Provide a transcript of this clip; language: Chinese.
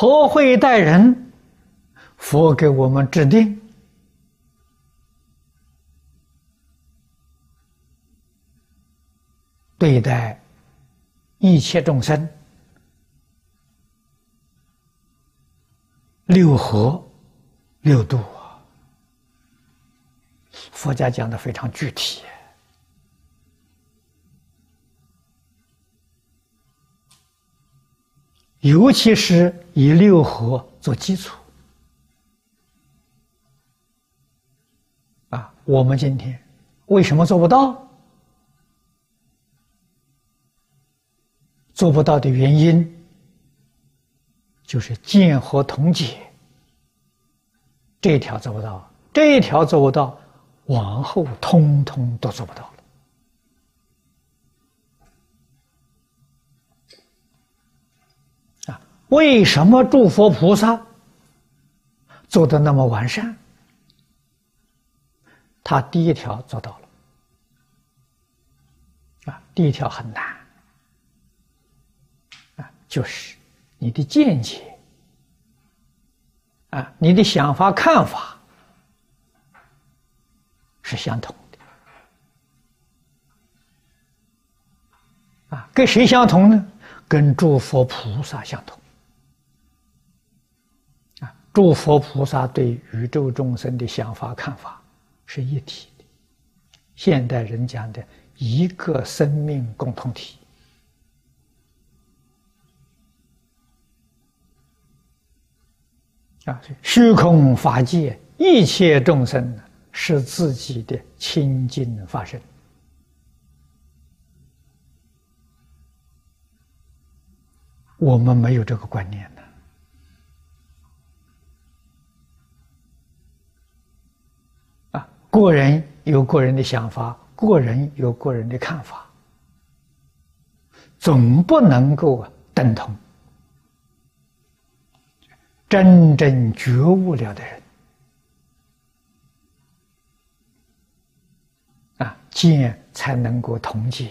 何会待人？佛给我们制定，对待一切众生，六合六度啊！佛家讲的非常具体。尤其是以六合做基础，啊，我们今天为什么做不到？做不到的原因，就是见和同解这一条做不到，这一条做不到，往后通通都做不到。为什么诸佛菩萨做的那么完善？他第一条做到了，啊，第一条很难，啊，就是你的见解，啊，你的想法看法是相同的，啊，跟谁相同呢？跟诸佛菩萨相同。诸佛菩萨对宇宙众生的想法看法是一体的，现代人讲的一个生命共同体。啊，虚空法界一切众生是自己的清净法身，我们没有这个观念。个人有个人的想法，个人有个人的看法，总不能够等同。真正觉悟了的人，啊，见才能够同解。